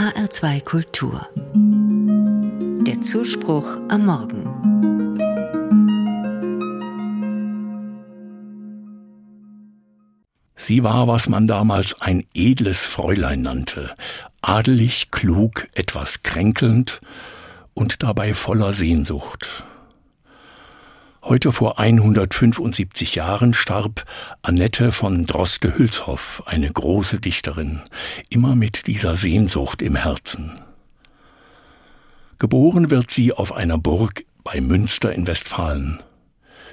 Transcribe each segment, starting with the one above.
HR2 Kultur. Der Zuspruch am Morgen. Sie war, was man damals ein edles Fräulein nannte, adelig, klug, etwas kränkelnd und dabei voller Sehnsucht. Heute vor 175 Jahren starb Annette von Droste-Hülshoff, eine große Dichterin, immer mit dieser Sehnsucht im Herzen. Geboren wird sie auf einer Burg bei Münster in Westfalen.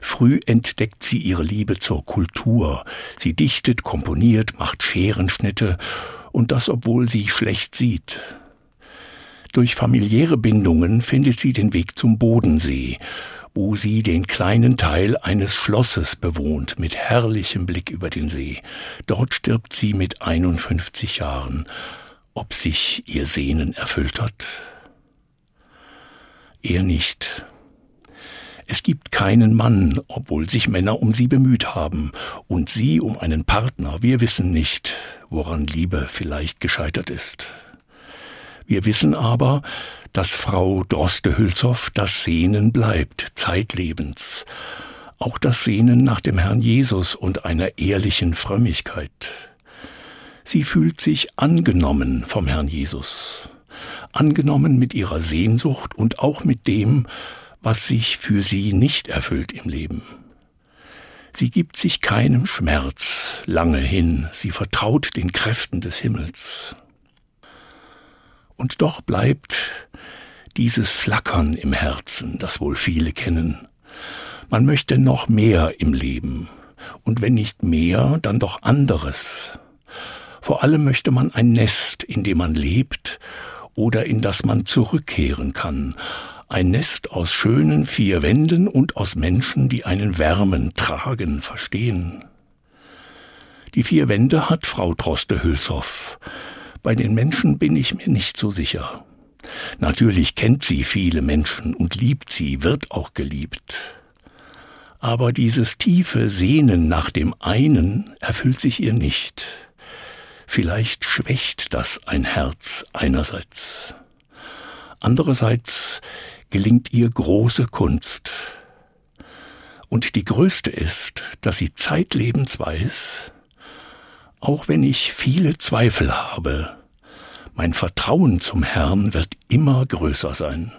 Früh entdeckt sie ihre Liebe zur Kultur. Sie dichtet, komponiert, macht Scherenschnitte und das obwohl sie schlecht sieht. Durch familiäre Bindungen findet sie den Weg zum Bodensee wo sie den kleinen Teil eines Schlosses bewohnt mit herrlichem Blick über den See. Dort stirbt sie mit 51 Jahren. Ob sich ihr Sehnen erfüllt hat? Er nicht. Es gibt keinen Mann, obwohl sich Männer um sie bemüht haben, und sie um einen Partner. Wir wissen nicht, woran Liebe vielleicht gescheitert ist. Wir wissen aber, dass Frau Droste-Hülshoff das Sehnen bleibt, zeitlebens. Auch das Sehnen nach dem Herrn Jesus und einer ehrlichen Frömmigkeit. Sie fühlt sich angenommen vom Herrn Jesus. Angenommen mit ihrer Sehnsucht und auch mit dem, was sich für sie nicht erfüllt im Leben. Sie gibt sich keinem Schmerz lange hin, sie vertraut den Kräften des Himmels. Und doch bleibt dieses Flackern im Herzen, das wohl viele kennen. Man möchte noch mehr im Leben, und wenn nicht mehr, dann doch anderes. Vor allem möchte man ein Nest, in dem man lebt oder in das man zurückkehren kann, ein Nest aus schönen vier Wänden und aus Menschen, die einen wärmen, tragen, verstehen. Die vier Wände hat Frau Droste-Hülshoff, bei den Menschen bin ich mir nicht so sicher. Natürlich kennt sie viele Menschen und liebt sie, wird auch geliebt. Aber dieses tiefe Sehnen nach dem einen erfüllt sich ihr nicht. Vielleicht schwächt das ein Herz einerseits. Andererseits gelingt ihr große Kunst. Und die größte ist, dass sie zeitlebens weiß, auch wenn ich viele Zweifel habe, mein Vertrauen zum Herrn wird immer größer sein.